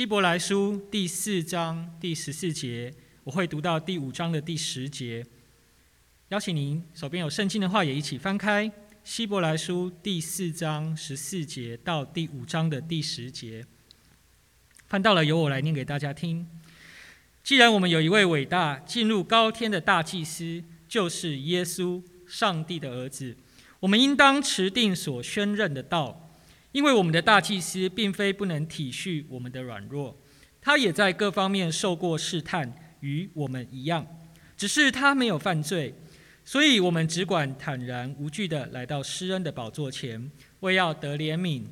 希伯来书第四章第十四节，我会读到第五章的第十节。邀请您手边有圣经的话，也一起翻开希伯来书第四章十四节到第五章的第十节。翻到了，由我来念给大家听。既然我们有一位伟大进入高天的大祭司，就是耶稣，上帝的儿子，我们应当持定所宣认的道，因为我们的大祭司并非不能体恤我们的软弱，他也在各方面受过试探，与我们一样，只是他没有犯罪。所以，我们只管坦然无惧地来到施恩的宝座前，为要得怜悯、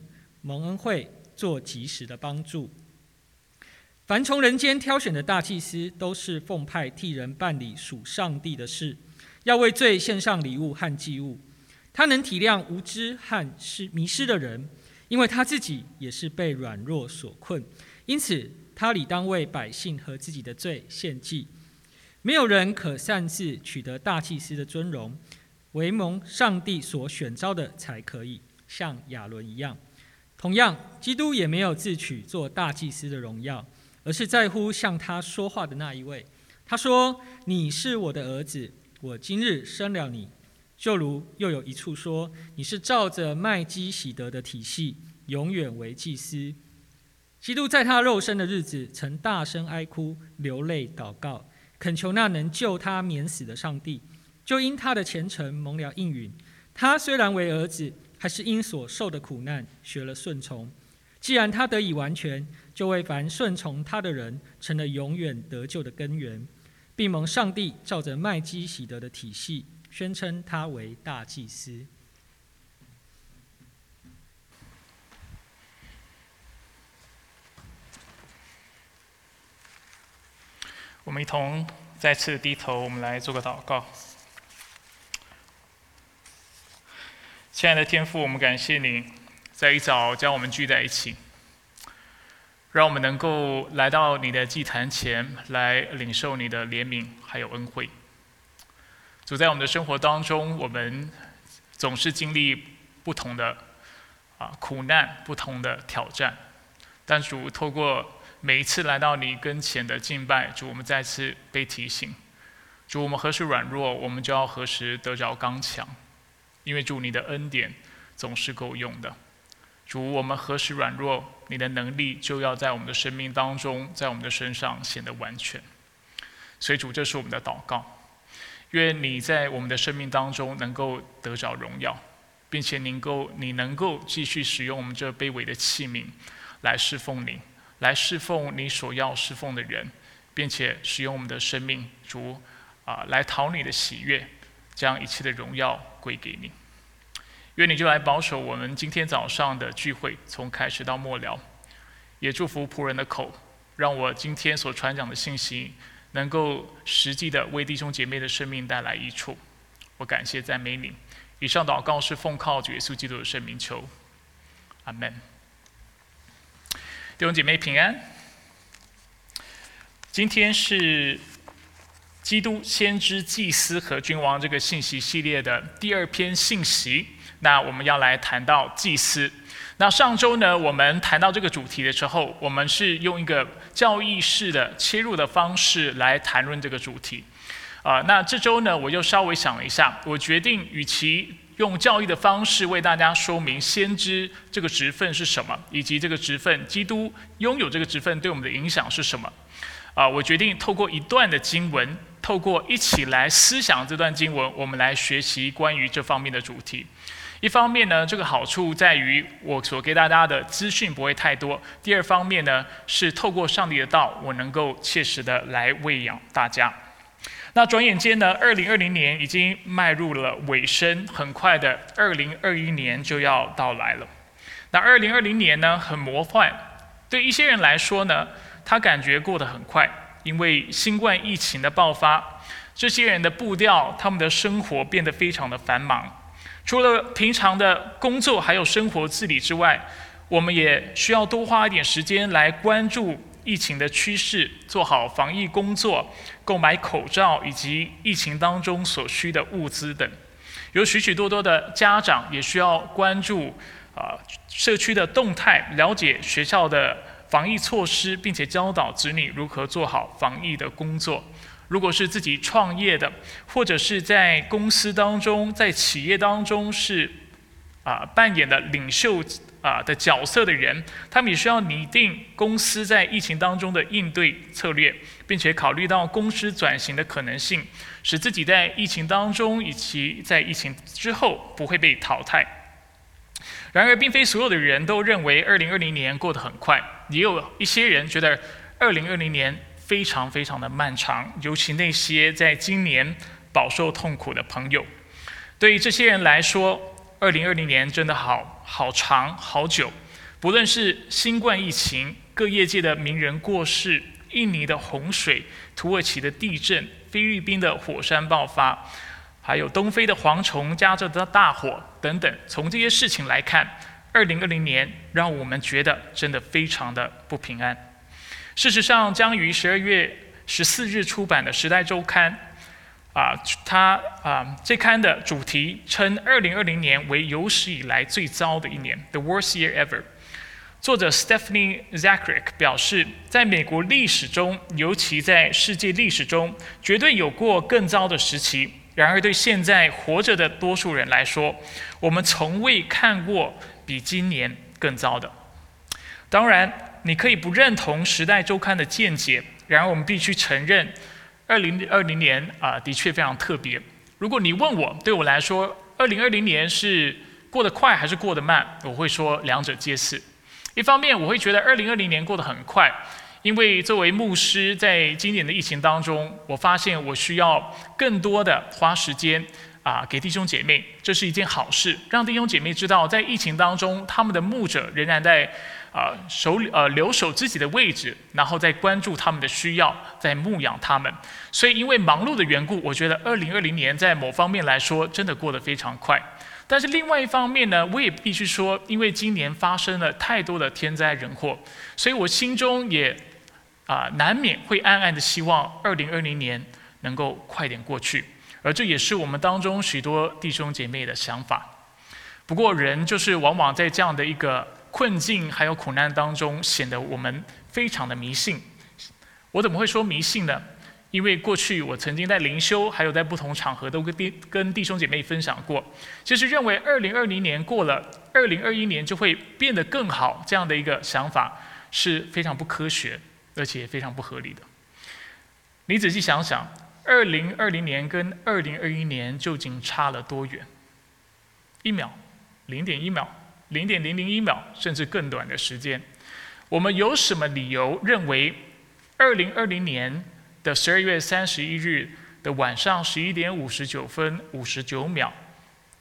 蒙恩惠、做及时的帮助。凡从人间挑选的大祭司，都是奉派替人办理属上帝的事，要为罪献上礼物和祭物。他能体谅无知和失迷失的人，因为他自己也是被软弱所困，因此他理当为百姓和自己的罪献祭。没有人可擅自取得大祭司的尊荣，唯蒙上帝所选召的才可以，像亚伦一样。同样，基督也没有自取做大祭司的荣耀，而是在乎向他说话的那一位。他说：“你是我的儿子，我今日生了你。”就如又有一处说：“你是照着麦基喜德的体系，永远为祭司。”基督在他肉身的日子，曾大声哀哭、流泪祷告。恳求那能救他免死的上帝，就因他的虔诚蒙了应允。他虽然为儿子，还是因所受的苦难学了顺从。既然他得以完全，就为凡顺从他的人成了永远得救的根源，并蒙上帝照着麦基喜德的体系，宣称他为大祭司。我们一同再次低头，我们来做个祷告。亲爱的天父，我们感谢你在一早将我们聚在一起，让我们能够来到你的祭坛前来领受你的怜悯还有恩惠。主在我们的生活当中，我们总是经历不同的啊苦难、不同的挑战，但主透过。每一次来到你跟前的敬拜，主，我们再次被提醒：主，我们何时软弱，我们就要何时得着刚强，因为主，你的恩典总是够用的。主，我们何时软弱，你的能力就要在我们的生命当中，在我们的身上显得完全。所以，主，这是我们的祷告：愿你在我们的生命当中能够得着荣耀，并且能够你能够继续使用我们这卑微的器皿来侍奉你。来侍奉你所要侍奉的人，并且使用我们的生命，主啊，来讨你的喜悦，将一切的荣耀归给你。愿你就来保守我们今天早上的聚会，从开始到末了。也祝福仆人的口，让我今天所传讲的信息，能够实际的为弟兄姐妹的生命带来益处。我感谢赞美你。以上祷告是奉靠主耶稣基督的圣名求，阿门。弟兄姐妹平安。今天是基督先知祭司和君王这个信息系列的第二篇信息。那我们要来谈到祭司。那上周呢，我们谈到这个主题的时候，我们是用一个教义式的切入的方式来谈论这个主题。啊，那这周呢，我又稍微想了一下，我决定与其用教育的方式为大家说明先知这个职分是什么，以及这个职分基督拥有这个职分对我们的影响是什么。啊，我决定透过一段的经文，透过一起来思想这段经文，我们来学习关于这方面的主题。一方面呢，这个好处在于我所给大家的资讯不会太多；第二方面呢，是透过上帝的道，我能够切实的来喂养大家。那转眼间呢，二零二零年已经迈入了尾声，很快的，二零二一年就要到来了。那二零二零年呢，很魔幻，对一些人来说呢，他感觉过得很快，因为新冠疫情的爆发，这些人的步调，他们的生活变得非常的繁忙。除了平常的工作还有生活自理之外，我们也需要多花一点时间来关注。疫情的趋势，做好防疫工作，购买口罩以及疫情当中所需的物资等。有许许多多的家长也需要关注啊社区的动态，了解学校的防疫措施，并且教导子女如何做好防疫的工作。如果是自己创业的，或者是在公司当中、在企业当中是啊扮演的领袖啊的角色的人，他们也需要拟定公司在疫情当中的应对策略，并且考虑到公司转型的可能性，使自己在疫情当中以及在疫情之后不会被淘汰。然而，并非所有的人都认为2020年过得很快，也有一些人觉得2020年。非常非常的漫长，尤其那些在今年饱受痛苦的朋友，对于这些人来说，二零二零年真的好好长好久。不论是新冠疫情、各业界的名人过世、印尼的洪水、土耳其的地震、菲律宾的火山爆发，还有东非的蝗虫、加州的大火等等，从这些事情来看，二零二零年让我们觉得真的非常的不平安。事实上，将于十二月十四日出版的《时代周刊》，啊，它啊这刊的主题称二零二零年为有史以来最糟的一年，the worst year ever。作者 Stephanie Zacharick 表示，在美国历史中，尤其在世界历史中，绝对有过更糟的时期。然而，对现在活着的多数人来说，我们从未看过比今年更糟的。当然。你可以不认同《时代周刊》的见解，然而我们必须承认，二零二零年啊的确非常特别。如果你问我，对我来说，二零二零年是过得快还是过得慢？我会说两者皆是。一方面，我会觉得二零二零年过得很快，因为作为牧师，在今年的疫情当中，我发现我需要更多的花时间啊给弟兄姐妹，这是一件好事，让弟兄姐妹知道，在疫情当中，他们的牧者仍然在。啊，守呃留守自己的位置，然后再关注他们的需要，再牧养他们。所以因为忙碌的缘故，我觉得二零二零年在某方面来说真的过得非常快。但是另外一方面呢，我也必须说，因为今年发生了太多的天灾人祸，所以我心中也啊难免会暗暗的希望二零二零年能够快点过去。而这也是我们当中许多弟兄姐妹的想法。不过人就是往往在这样的一个。困境还有苦难当中，显得我们非常的迷信。我怎么会说迷信呢？因为过去我曾经在灵修，还有在不同场合都跟弟跟弟兄姐妹分享过，就是认为二零二零年过了，二零二一年就会变得更好，这样的一个想法是非常不科学，而且也非常不合理的。你仔细想想，二零二零年跟二零二一年究竟差了多远？一秒，零点一秒。零点零零一秒，甚至更短的时间，我们有什么理由认为，二零二零年的十二月三十一日的晚上十一点五十九分五十九秒，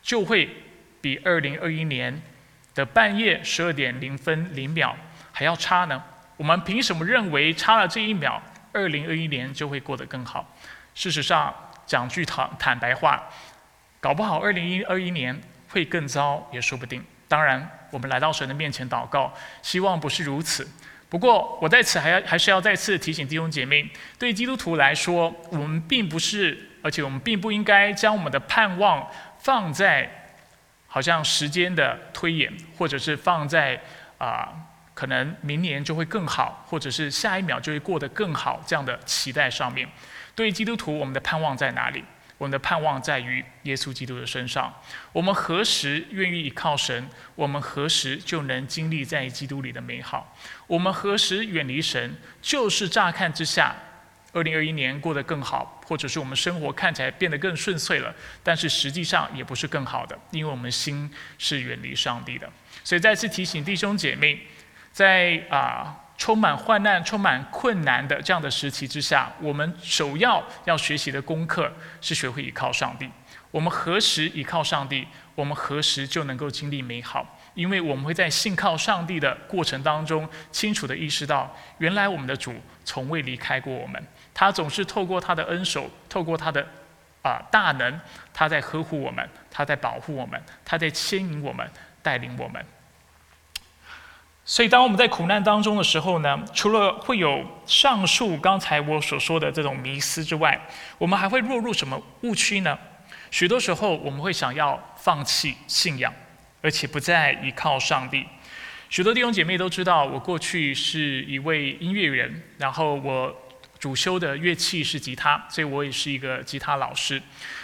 就会比二零二一年的半夜十二点零分零秒还要差呢？我们凭什么认为差了这一秒，二零二一年就会过得更好？事实上，讲句坦坦白话，搞不好二零一二一年会更糟，也说不定。当然，我们来到神的面前祷告，希望不是如此。不过，我在此还要还是要再次提醒弟兄姐妹，对基督徒来说，我们并不是，而且我们并不应该将我们的盼望放在好像时间的推演，或者是放在啊，可能明年就会更好，或者是下一秒就会过得更好这样的期待上面。对基督徒，我们的盼望在哪里？我们的盼望在于耶稣基督的身上。我们何时愿意依靠神？我们何时就能经历在基督里的美好？我们何时远离神？就是乍看之下，二零二一年过得更好，或者是我们生活看起来变得更顺遂了，但是实际上也不是更好的，因为我们心是远离上帝的。所以再次提醒弟兄姐妹，在啊。充满患难、充满困难的这样的时期之下，我们首要要学习的功课是学会依靠上帝。我们何时依靠上帝，我们何时就能够经历美好，因为我们会在信靠上帝的过程当中，清楚地意识到，原来我们的主从未离开过我们，他总是透过他的恩手，透过他的啊大能，他在呵护我们，他在保护我们，他在牵引我们，带领我们。所以，当我们在苦难当中的时候呢，除了会有上述刚才我所说的这种迷思之外，我们还会落入什么误区呢？许多时候，我们会想要放弃信仰，而且不再依靠上帝。许多弟兄姐妹都知道，我过去是一位音乐人，然后我主修的乐器是吉他，所以我也是一个吉他老师。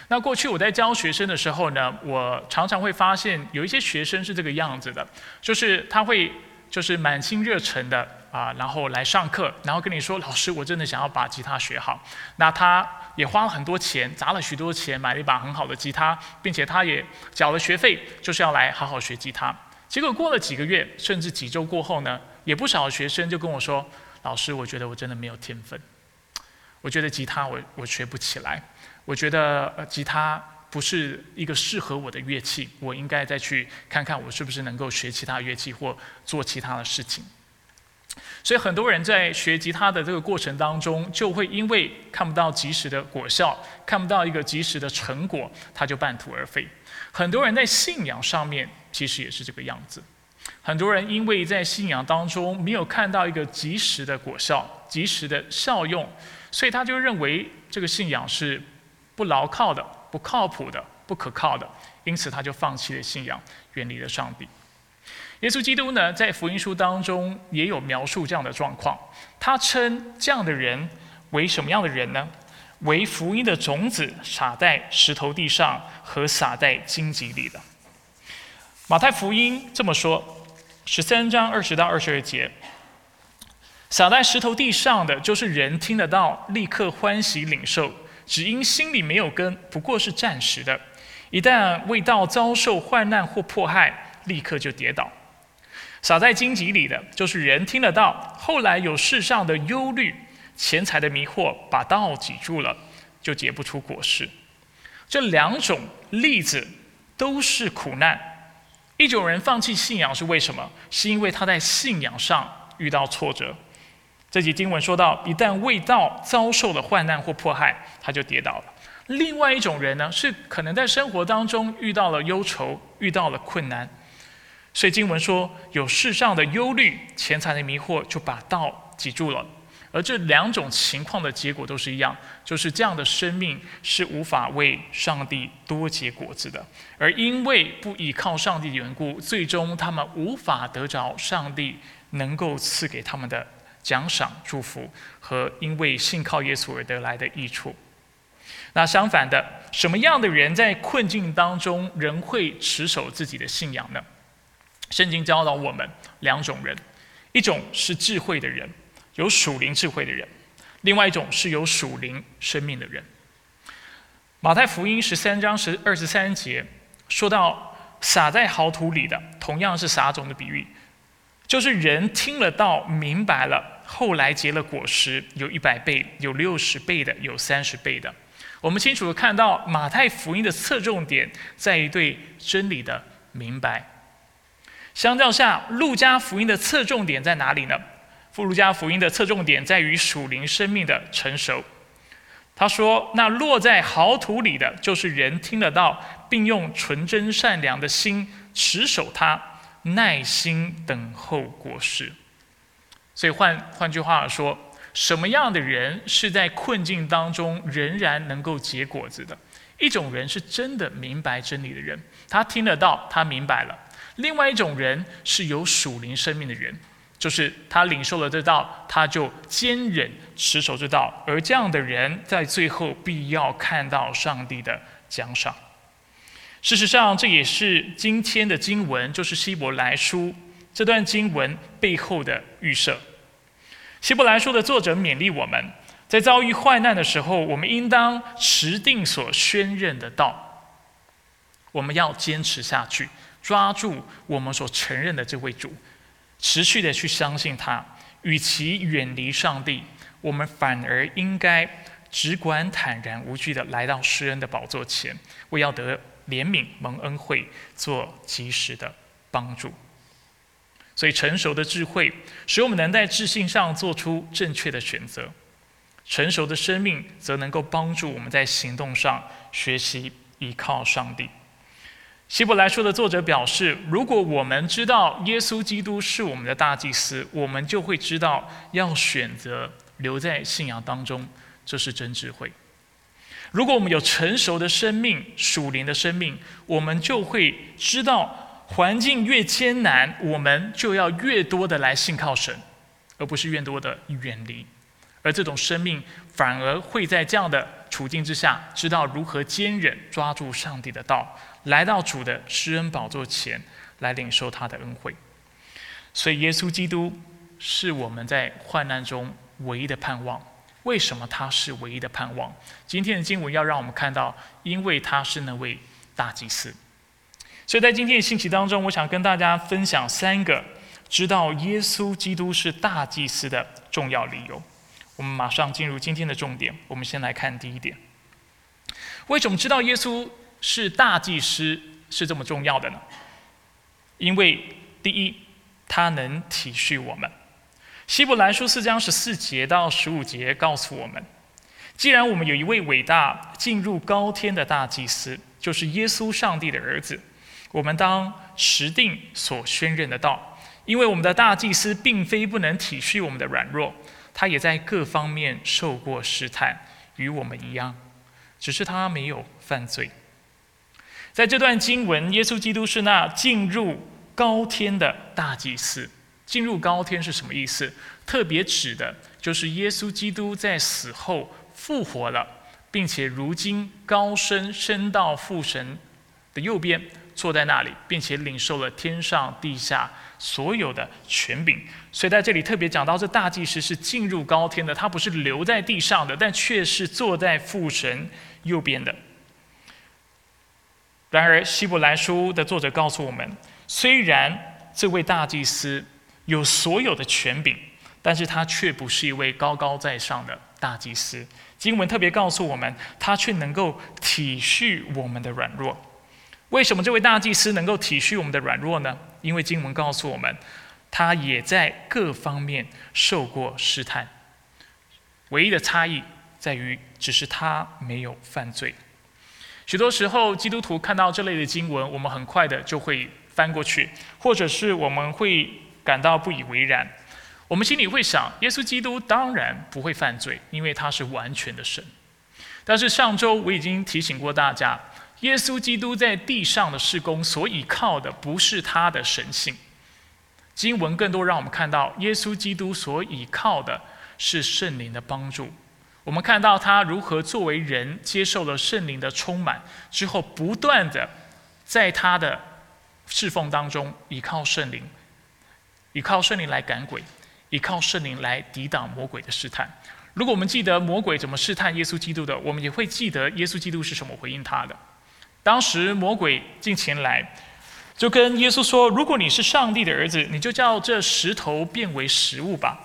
那过去我在教学生的时候呢，我常常会发现有一些学生是这个样子的，就是他会就是满心热忱的啊，然后来上课，然后跟你说：“老师，我真的想要把吉他学好。”那他也花了很多钱，砸了许多钱买了一把很好的吉他，并且他也缴了学费，就是要来好好学吉他。结果过了几个月，甚至几周过后呢，也不少学生就跟我说：“老师，我觉得我真的没有天分，我觉得吉他我我学不起来，我觉得吉他不是一个适合我的乐器，我应该再去看看我是不是能够学其他乐器或做其他的事情。”所以很多人在学吉他的这个过程当中，就会因为看不到及时的果效，看不到一个及时的成果，他就半途而废。很多人在信仰上面。其实也是这个样子，很多人因为在信仰当中没有看到一个及时的果效、及时的效用，所以他就认为这个信仰是不牢靠的、不靠谱的、不可靠的，因此他就放弃了信仰，远离了上帝。耶稣基督呢，在福音书当中也有描述这样的状况，他称这样的人为什么样的人呢？为福音的种子撒在石头地上和撒在荆棘里的。马太福音这么说：十三章二十到二十二节，撒在石头地上的，就是人听得到，立刻欢喜领受，只因心里没有根，不过是暂时的；一旦未到遭受患难或迫害，立刻就跌倒。撒在荆棘里的，就是人听得到，后来有世上的忧虑、钱财的迷惑，把道挤住了，就结不出果实。这两种例子都是苦难。一种人放弃信仰是为什么？是因为他在信仰上遇到挫折。这节经文说到，一旦未到遭受了患难或迫害，他就跌倒了。另外一种人呢，是可能在生活当中遇到了忧愁，遇到了困难。所以经文说，有世上的忧虑、钱财的迷惑，就把道挤住了。而这两种情况的结果都是一样，就是这样的生命是无法为上帝多结果子的，而因为不依靠上帝的缘故，最终他们无法得着上帝能够赐给他们的奖赏、祝福和因为信靠耶稣而得来的益处。那相反的，什么样的人在困境当中仍会持守自己的信仰呢？圣经教导我们两种人，一种是智慧的人。有属灵智慧的人，另外一种是有属灵生命的人。马太福音十三章十二十三节说到撒在好土里的，同样是撒种的比喻，就是人听了道明白了，后来结了果实，有一百倍，有六十倍的，有三十倍的。我们清楚的看到马太福音的侧重点在于对真理的明白，相较下，路加福音的侧重点在哪里呢？富路加福音的侧重点在于属灵生命的成熟。他说：“那落在好土里的，就是人听得到，并用纯真善良的心持守它，耐心等候果实。”所以换换句话说，什么样的人是在困境当中仍然能够结果子的？一种人是真的明白真理的人，他听得到，他明白了；另外一种人是有属灵生命的人。就是他领受了这道，他就坚忍持守这道，而这样的人在最后必要看到上帝的奖赏。事实上，这也是今天的经文，就是希伯来书这段经文背后的预设。希伯来书的作者勉励我们，在遭遇患难的时候，我们应当持定所宣认的道，我们要坚持下去，抓住我们所承认的这位主。持续的去相信他，与其远离上帝，我们反而应该只管坦然无惧的来到施恩的宝座前，为要得怜悯蒙恩惠，做及时的帮助。所以成熟的智慧，使我们能在智性上做出正确的选择；成熟的生命，则能够帮助我们在行动上学习依靠上帝。希伯来书的作者表示，如果我们知道耶稣基督是我们的大祭司，我们就会知道要选择留在信仰当中，这是真智慧。如果我们有成熟的生命、属灵的生命，我们就会知道环境越艰难，我们就要越多的来信靠神，而不是越多的远离。而这种生命反而会在这样的处境之下，知道如何坚忍，抓住上帝的道，来到主的施恩宝座前来领受他的恩惠。所以，耶稣基督是我们在患难中唯一的盼望。为什么他是唯一的盼望？今天的经文要让我们看到，因为他是那位大祭司。所以在今天的信息当中，我想跟大家分享三个知道耶稣基督是大祭司的重要理由。我们马上进入今天的重点。我们先来看第一点：为什么知道耶稣是大祭司是这么重要的呢？因为第一，他能体恤我们。希伯来书四章十四节到十五节告诉我们：既然我们有一位伟大进入高天的大祭司，就是耶稣上帝的儿子，我们当持定所宣认的道，因为我们的大祭司并非不能体恤我们的软弱。他也在各方面受过试探，与我们一样，只是他没有犯罪。在这段经文，耶稣基督是那进入高天的大祭司。进入高天是什么意思？特别指的就是耶稣基督在死后复活了，并且如今高升升到父神的右边，坐在那里，并且领受了天上地下。所有的权柄，所以在这里特别讲到，这大祭司是进入高天的，他不是留在地上的，但却是坐在父神右边的。然而，希伯来书的作者告诉我们，虽然这位大祭司有所有的权柄，但是他却不是一位高高在上的大祭司。经文特别告诉我们，他却能够体恤我们的软弱。为什么这位大祭司能够体恤我们的软弱呢？因为经文告诉我们，他也在各方面受过试探，唯一的差异在于，只是他没有犯罪。许多时候，基督徒看到这类的经文，我们很快的就会翻过去，或者是我们会感到不以为然。我们心里会想，耶稣基督当然不会犯罪，因为他是完全的神。但是上周我已经提醒过大家。耶稣基督在地上的事工所倚靠的不是他的神性，经文更多让我们看到耶稣基督所倚靠的是圣灵的帮助。我们看到他如何作为人接受了圣灵的充满之后，不断的在他的侍奉当中倚靠圣灵，倚靠圣灵来赶鬼，倚靠圣灵来抵挡魔鬼的试探。如果我们记得魔鬼怎么试探耶稣基督的，我们也会记得耶稣基督是什么回应他的。当时魔鬼进前来，就跟耶稣说：“如果你是上帝的儿子，你就叫这石头变为食物吧。”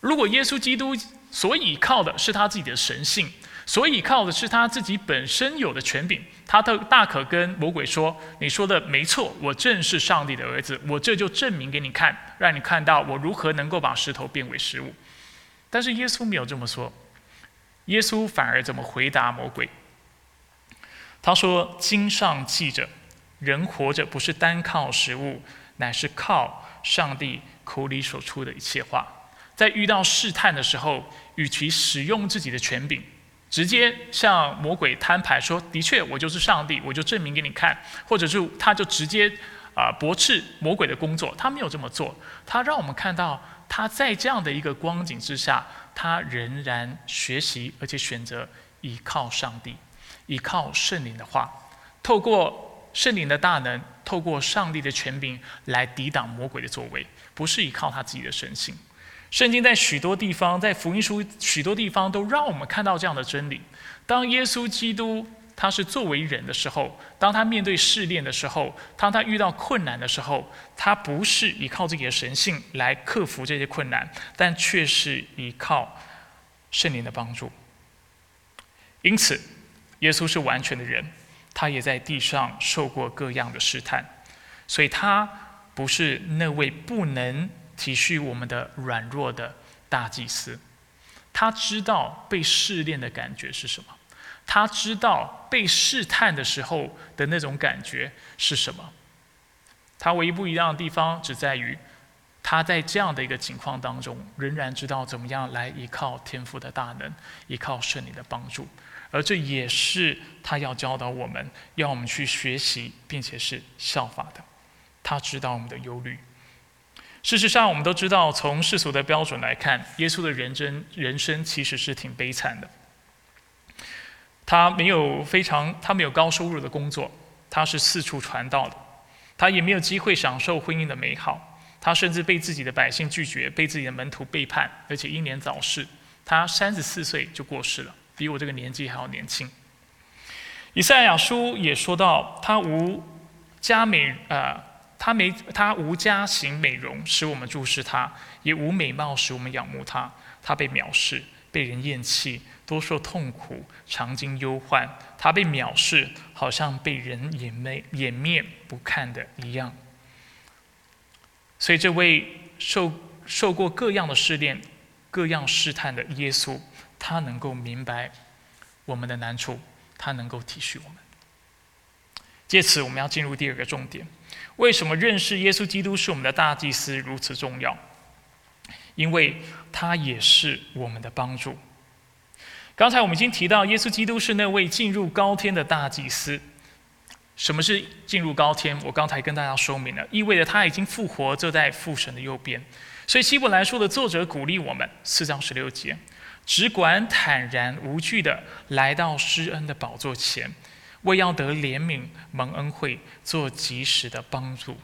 如果耶稣基督所倚靠的是他自己的神性，所倚靠的是他自己本身有的权柄，他都大可跟魔鬼说：“你说的没错，我正是上帝的儿子，我这就证明给你看，让你看到我如何能够把石头变为食物。”但是耶稣没有这么说，耶稣反而怎么回答魔鬼？他说：“经上记着，人活着不是单靠食物，乃是靠上帝口里所出的一切话。在遇到试探的时候，与其使用自己的权柄，直接向魔鬼摊牌说‘的确，我就是上帝，我就证明给你看’，或者是他就直接啊驳斥魔鬼的工作，他没有这么做。他让我们看到他在这样的一个光景之下，他仍然学习，而且选择依靠上帝。”依靠圣灵的话，透过圣灵的大能，透过上帝的权柄来抵挡魔鬼的作为，不是依靠他自己的神性。圣经在许多地方，在福音书许多地方都让我们看到这样的真理。当耶稣基督他是作为人的时候，当他面对试炼的时候，当他遇到困难的时候，他不是依靠自己的神性来克服这些困难，但却是依靠圣灵的帮助。因此。耶稣是完全的人，他也在地上受过各样的试探，所以他不是那位不能体恤我们的软弱的大祭司。他知道被试炼的感觉是什么，他知道被试探的时候的那种感觉是什么。他唯一不一样的地方只在于，他在这样的一个情况当中，仍然知道怎么样来依靠天父的大能，依靠圣灵的帮助。而这也是他要教导我们，要我们去学习，并且是效法的。他知道我们的忧虑。事实上，我们都知道，从世俗的标准来看，耶稣的人真人生其实是挺悲惨的。他没有非常，他没有高收入的工作，他是四处传道的，他也没有机会享受婚姻的美好，他甚至被自己的百姓拒绝，被自己的门徒背叛，而且英年早逝。他三十四岁就过世了，比我这个年纪还要年轻。以赛亚书也说到，他无加美，呃，他没他无家型美容，使我们注视他；也无美貌，使我们仰慕他。他被藐视，被人厌弃，多受痛苦，常经忧患。他被藐视，好像被人掩面掩面不看的一样。所以，这位受受过各样的试炼。各样试探的耶稣，他能够明白我们的难处，他能够体恤我们。借此，我们要进入第二个重点：为什么认识耶稣基督是我们的大祭司如此重要？因为他也是我们的帮助。刚才我们已经提到，耶稣基督是那位进入高天的大祭司。什么是进入高天？我刚才跟大家说明了，意味着他已经复活，坐在父神的右边。所以希伯来书的作者鼓励我们，四章十六节，只管坦然无惧的来到施恩的宝座前，为要得怜悯蒙恩惠，做及时的帮助。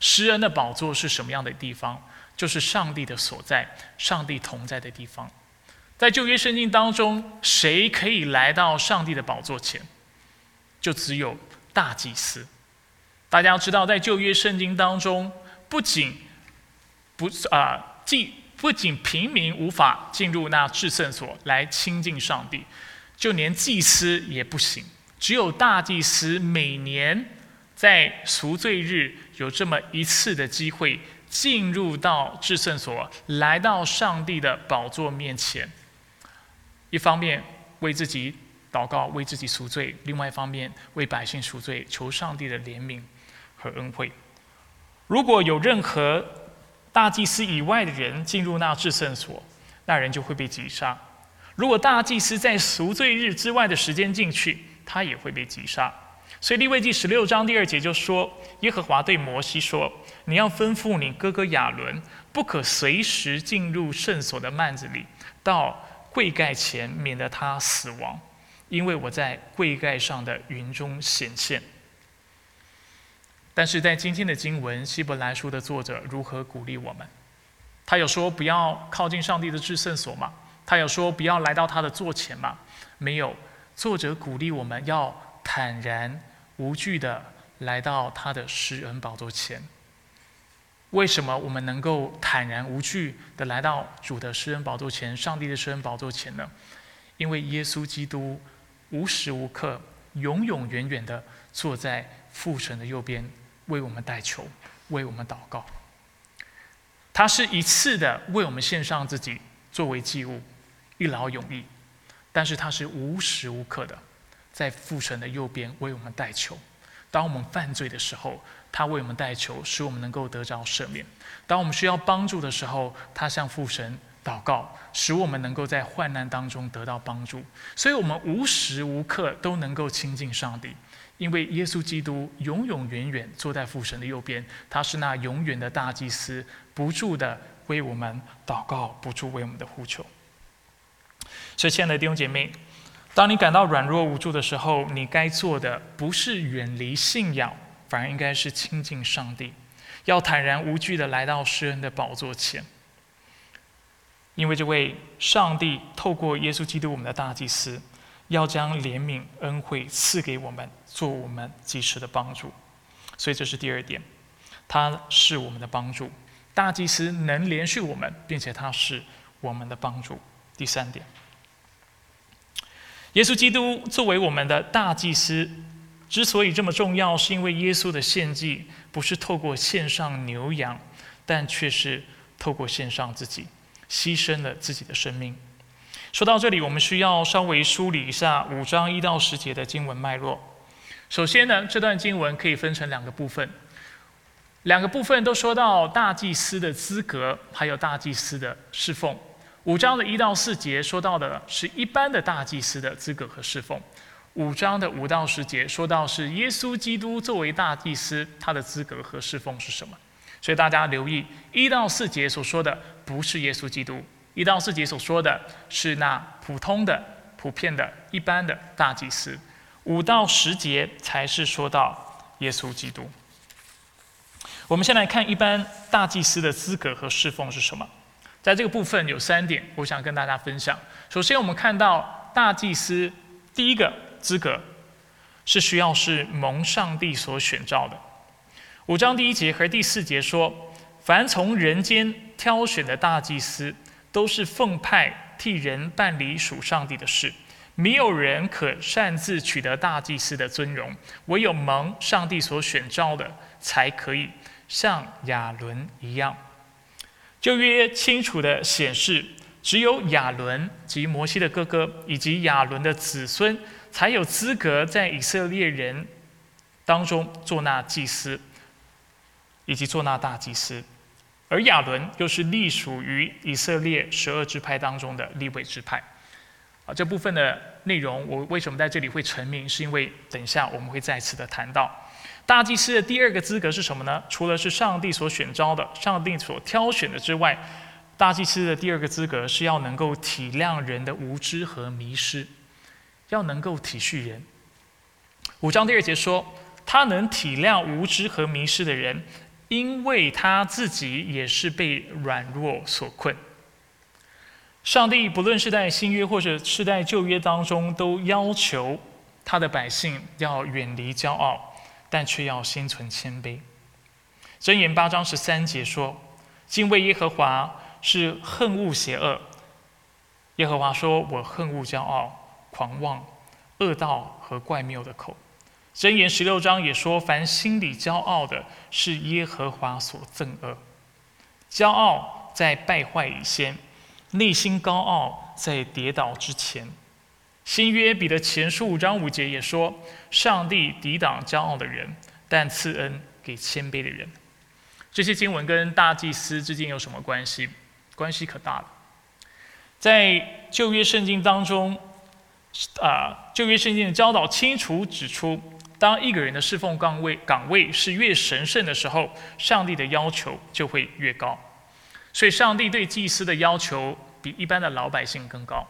施恩的宝座是什么样的地方？就是上帝的所在，上帝同在的地方。在旧约圣经当中，谁可以来到上帝的宝座前？就只有大祭司。大家要知道，在旧约圣经当中，不仅不啊，既不仅平民无法进入那至圣所来亲近上帝，就连祭司也不行。只有大祭司每年在赎罪日有这么一次的机会，进入到至圣所，来到上帝的宝座面前。一方面为自己祷告，为自己赎罪；另外一方面为百姓赎罪，求上帝的怜悯和恩惠。如果有任何大祭司以外的人进入那至圣所，那人就会被击杀。如果大祭司在赎罪日之外的时间进去，他也会被击杀。所以利未记十六章第二节就说：“耶和华对摩西说，你要吩咐你哥哥亚伦，不可随时进入圣所的幔子里，到柜盖前，免得他死亡，因为我在柜盖上的云中显现。”但是在今天的经文，希伯来书的作者如何鼓励我们？他有说不要靠近上帝的至圣所吗？他有说不要来到他的座前吗？没有。作者鼓励我们要坦然无惧的来到他的施恩宝座前。为什么我们能够坦然无惧的来到主的施恩宝座前、上帝的施恩宝座前呢？因为耶稣基督无时无刻、永永远远的坐在父神的右边。为我们代求，为我们祷告。他是一次的为我们献上自己作为祭物，一劳永逸。但是他是无时无刻的在父神的右边为我们代求。当我们犯罪的时候，他为我们代求，使我们能够得着赦免；当我们需要帮助的时候，他向父神祷告，使我们能够在患难当中得到帮助。所以，我们无时无刻都能够亲近上帝。因为耶稣基督永永远远坐在父神的右边，他是那永远的大祭司，不住的为我们祷告，不住为我们的呼求。所以，亲爱的弟兄姐妹，当你感到软弱无助的时候，你该做的不是远离信仰，反而应该是亲近上帝，要坦然无惧的来到施恩的宝座前。因为这位上帝透过耶稣基督我们的大祭司，要将怜悯恩惠赐给我们。做我们及时的帮助，所以这是第二点，他是我们的帮助。大祭司能连续我们，并且他是我们的帮助。第三点，耶稣基督作为我们的大祭司，之所以这么重要，是因为耶稣的献祭不是透过献上牛羊，但却是透过献上自己，牺牲了自己的生命。说到这里，我们需要稍微梳理一下五章一到十节的经文脉络。首先呢，这段经文可以分成两个部分，两个部分都说到大祭司的资格，还有大祭司的侍奉。五章的一到四节说到的是一般的大祭司的资格和侍奉；五章的五到十节说到是耶稣基督作为大祭司，他的资格和侍奉是什么？所以大家留意一到四节所说的不是耶稣基督，一到四节所说的是那普通的、普遍的、一般的大祭司，五到十节才是说到耶稣基督。我们先来看一般大祭司的资格和侍奉是什么。在这个部分有三点，我想跟大家分享。首先，我们看到大祭司第一个资格是需要是蒙上帝所选召的。五章第一节和第四节说，凡从人间挑选的大祭司，都是奉派替人办理属上帝的事，没有人可擅自取得大祭司的尊荣，唯有蒙上帝所选召的才可以。像亚伦一样，旧约清楚的显示，只有亚伦及摩西的哥哥以及亚伦的子孙，才有资格在以色列人当中做那祭司，以及做那大祭司。而亚伦又是隶属于以色列十二支派当中的立位支派。啊，这部分的内容，我为什么在这里会成名？是因为等一下我们会再次的谈到。大祭司的第二个资格是什么呢？除了是上帝所选召的、上帝所挑选的之外，大祭司的第二个资格是要能够体谅人的无知和迷失，要能够体恤人。五章第二节说，他能体谅无知和迷失的人，因为他自己也是被软弱所困。上帝不论是在新约或者是在旧约当中，都要求他的百姓要远离骄傲。但却要心存谦卑。箴言八章十三节说：“敬畏耶和华是恨恶邪恶。”耶和华说：“我恨恶骄傲、狂妄、恶道和怪谬的口。”箴言十六章也说：“凡心里骄傲的，是耶和华所憎恶。骄傲在败坏以先，内心高傲在跌倒之前。”新约彼得前书五章五节也说：“上帝抵挡骄傲的人，但赐恩给谦卑的人。”这些经文跟大祭司之间有什么关系？关系可大了。在旧约圣经当中，啊，旧约圣经的教导清楚指出，当一个人的侍奉岗位岗位是越神圣的时候，上帝的要求就会越高。所以，上帝对祭司的要求比一般的老百姓更高。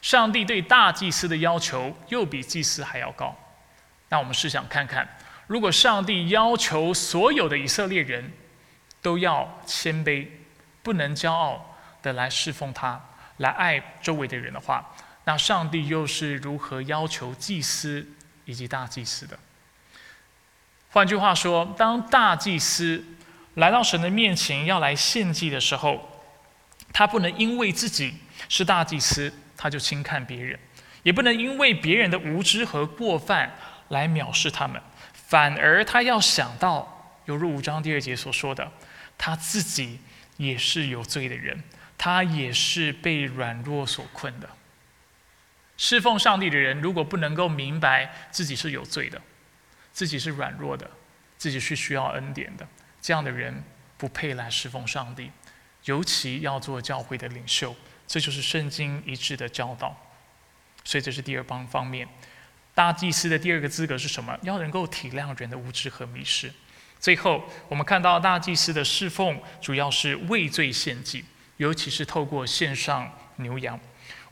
上帝对大祭司的要求又比祭司还要高，那我们试想看看，如果上帝要求所有的以色列人都要谦卑，不能骄傲的来侍奉他，来爱周围的人的话，那上帝又是如何要求祭司以及大祭司的？换句话说，当大祭司来到神的面前要来献祭的时候，他不能因为自己是大祭司。他就轻看别人，也不能因为别人的无知和过犯来藐视他们，反而他要想到，犹如五章第二节所说的，他自己也是有罪的人，他也是被软弱所困的。侍奉上帝的人，如果不能够明白自己是有罪的，自己是软弱的，自己是需要恩典的，这样的人不配来侍奉上帝，尤其要做教会的领袖。这就是圣经一致的教导，所以这是第二方方面。大祭司的第二个资格是什么？要能够体谅人的无知和迷失。最后，我们看到大祭司的侍奉主要是畏罪献祭，尤其是透过献上牛羊。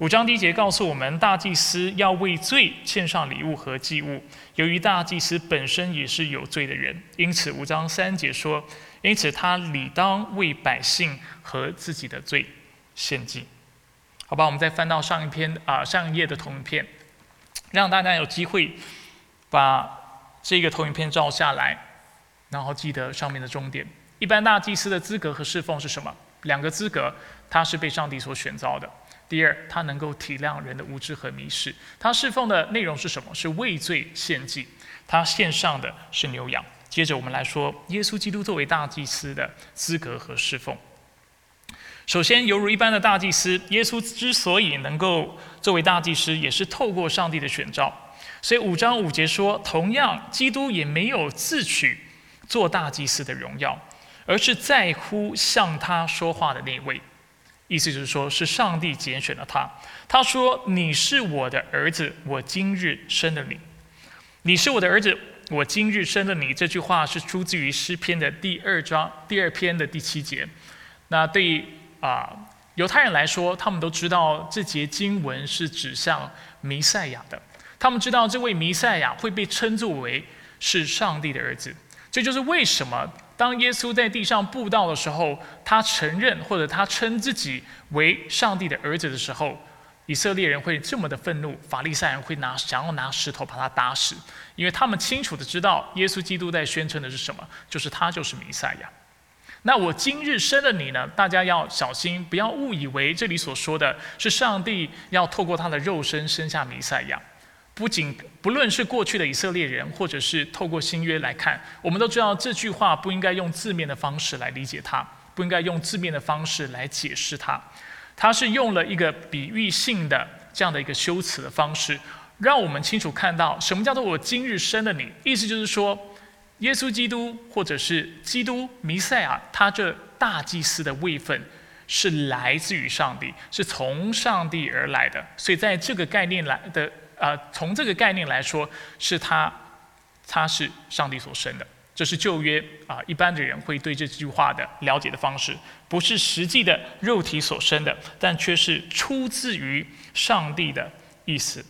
五章第一节告诉我们，大祭司要为罪献上礼物和祭物。由于大祭司本身也是有罪的人，因此五章三节说，因此他理当为百姓和自己的罪献祭。好吧，我们再翻到上一篇啊上一页的投影片，让大家有机会把这个投影片照下来，然后记得上面的重点。一般大祭司的资格和侍奉是什么？两个资格，他是被上帝所选召的。第二，他能够体谅人的无知和迷失。他侍奉的内容是什么？是畏罪献祭。他献上的是牛羊。接着我们来说，耶稣基督作为大祭司的资格和侍奉。首先，犹如一般的大祭司，耶稣之所以能够作为大祭司，也是透过上帝的选召。所以五章五节说，同样，基督也没有自取做大祭司的荣耀，而是在乎向他说话的那位，意思就是说，是上帝拣选了他。他说：“你是我的儿子，我今日生了你。你是我的儿子，我今日生了你。”这句话是出自于诗篇的第二章第二篇的第七节。那对于啊犹太人来说，他们都知道这节经文是指向弥赛亚的。他们知道这位弥赛亚会被称作为是上帝的儿子。这就是为什么。当耶稣在地上布道的时候，他承认或者他称自己为上帝的儿子的时候，以色列人会这么的愤怒，法利赛人会拿想要拿石头把他打死，因为他们清楚的知道耶稣基督在宣称的是什么，就是他就是弥赛亚。那我今日生了你呢？大家要小心，不要误以为这里所说的是上帝要透过他的肉身生下弥赛亚。不仅不论是过去的以色列人，或者是透过新约来看，我们都知道这句话不应该用字面的方式来理解它，不应该用字面的方式来解释它。它是用了一个比喻性的这样的一个修辞的方式，让我们清楚看到什么叫做我今日生了你。意思就是说，耶稣基督或者是基督弥赛亚，他这大祭司的位分是来自于上帝，是从上帝而来的。所以在这个概念来的。啊，从这个概念来说，是他，他是上帝所生的。这是旧约啊，一般的人会对这句话的了解的方式，不是实际的肉体所生的，但却是出自于上帝的意思。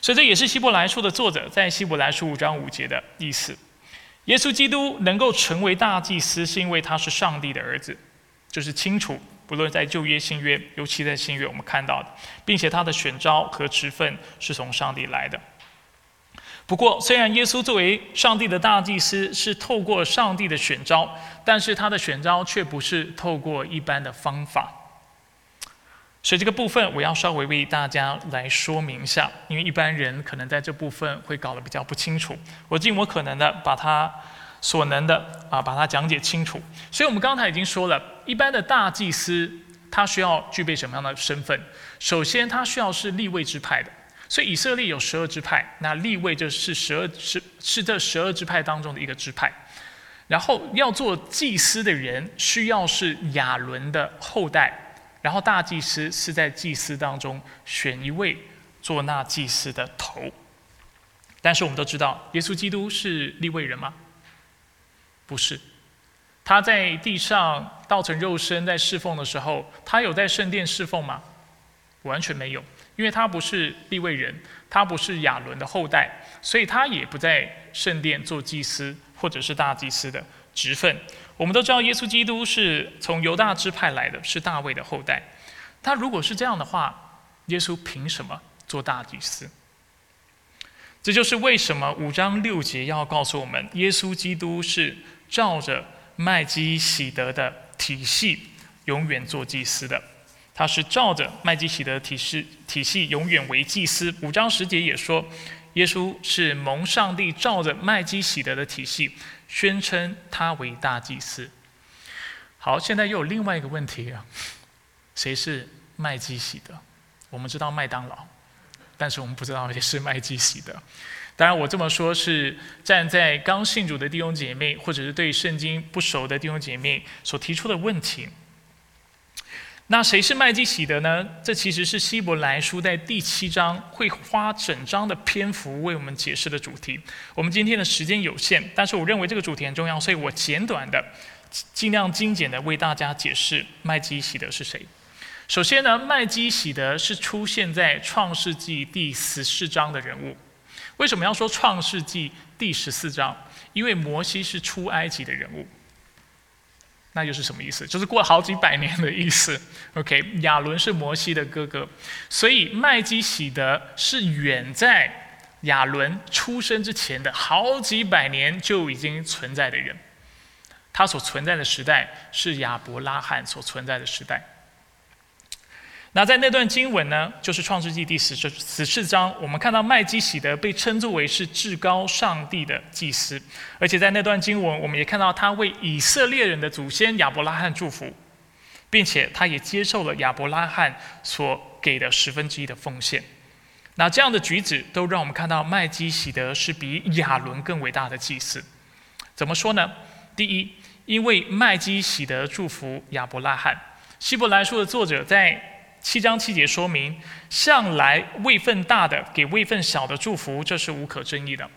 所以这也是希伯来书的作者在希伯来书五章五节的意思。耶稣基督能够成为大祭司，是因为他是上帝的儿子，就是清楚。不论在旧约、新约，尤其在新约，我们看到的，并且他的选召和职分是从上帝来的。不过，虽然耶稣作为上帝的大祭司是透过上帝的选召，但是他的选召却不是透过一般的方法。所以这个部分我要稍微为大家来说明一下，因为一般人可能在这部分会搞得比较不清楚。我尽我可能的把它。所能的啊，把它讲解清楚。所以我们刚才已经说了，一般的大祭司他需要具备什么样的身份？首先，他需要是立位之派的。所以以色列有十二支派，那立位就是十二是是这十二支派当中的一个支派。然后要做祭司的人需要是亚伦的后代，然后大祭司是在祭司当中选一位做那祭司的头。但是我们都知道，耶稣基督是立位人吗？不是，他在地上道成肉身在侍奉的时候，他有在圣殿侍奉吗？完全没有，因为他不是立位人，他不是亚伦的后代，所以他也不在圣殿做祭司或者是大祭司的职分。我们都知道，耶稣基督是从犹大支派来的，是大卫的后代。他如果是这样的话，耶稣凭什么做大祭司？这就是为什么五章六节要告诉我们，耶稣基督是。照着麦基喜德的体系，永远做祭司的，他是照着麦基喜德体系体系永远为祭司。五章十节也说，耶稣是蒙上帝照着麦基喜德的体系，宣称他为大祭司。好，现在又有另外一个问题啊，谁是麦基喜德？我们知道麦当劳，但是我们不知道谁是麦基喜德。当然，我这么说是站在刚信主的弟兄姐妹，或者是对圣经不熟的弟兄姐妹所提出的问题。那谁是麦基喜德呢？这其实是希伯来书在第七章会花整章的篇幅为我们解释的主题。我们今天的时间有限，但是我认为这个主题很重要，所以我简短的、尽量精简的为大家解释麦基喜德是谁。首先呢，麦基喜德是出现在创世纪第十四章的人物。为什么要说创世纪第十四章？因为摩西是出埃及的人物，那又是什么意思？就是过了好几百年的意思。OK，亚伦是摩西的哥哥，所以麦基喜德是远在亚伦出生之前的好几百年就已经存在的人。他所存在的时代是亚伯拉罕所存在的时代。那在那段经文呢，就是创世纪第十十十四章，我们看到麦基喜德被称作为是至高上帝的祭司，而且在那段经文，我们也看到他为以色列人的祖先亚伯拉罕祝福，并且他也接受了亚伯拉罕所给的十分之一的奉献。那这样的举止都让我们看到麦基喜德是比亚伦更伟大的祭司。怎么说呢？第一，因为麦基喜德祝福亚伯拉罕。希伯来书的作者在七章七节说明，向来位份大的给位份小的祝福，这是无可争议的。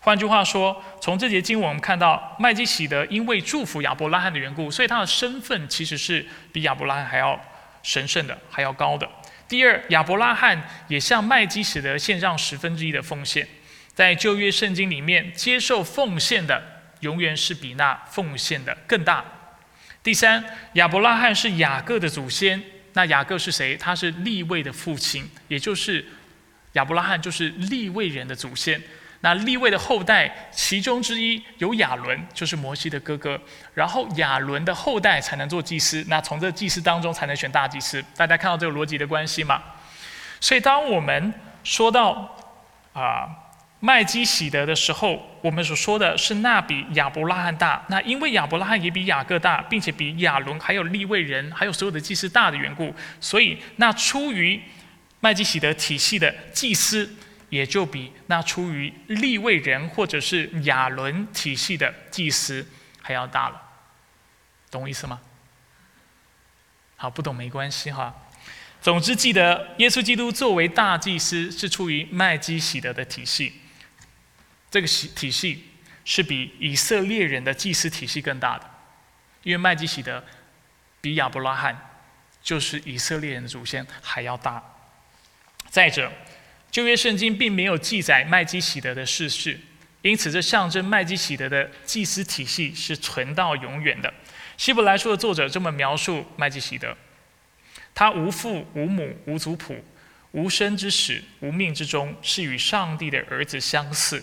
换句话说，从这节经文我们看到，麦基喜德因为祝福亚伯拉罕的缘故，所以他的身份其实是比亚伯拉罕还要神圣的，还要高的。第二，亚伯拉罕也向麦基喜德献上十分之一的奉献。在旧约圣经里面，接受奉献的永远是比那奉献的更大。第三，亚伯拉罕是雅各的祖先，那雅各是谁？他是利位的父亲，也就是亚伯拉罕就是利位人的祖先。那利位的后代，其中之一有亚伦，就是摩西的哥哥。然后亚伦的后代才能做祭司，那从这祭司当中才能选大祭司。大家看到这个逻辑的关系吗？所以当我们说到啊麦基喜德的时候，我们所说的是那比亚伯拉罕大。那因为亚伯拉罕也比雅各大，并且比亚伦还有利位人还有所有的祭司大的缘故，所以那出于麦基喜德体系的祭司。也就比那出于立位人或者是亚伦体系的祭司还要大了，懂我意思吗？好，不懂没关系哈。总之，记得耶稣基督作为大祭司是出于麦基喜德的体系，这个体体系是比以色列人的祭司体系更大的，因为麦基喜德比亚伯拉罕就是以色列人的祖先还要大。再者。旧约圣经并没有记载麦基喜德的事事，因此这象征麦基喜德的祭司体系是存到永远的。希伯来书的作者这么描述麦基喜德：他无父无母无族谱，无生之始无命之终，是与上帝的儿子相似。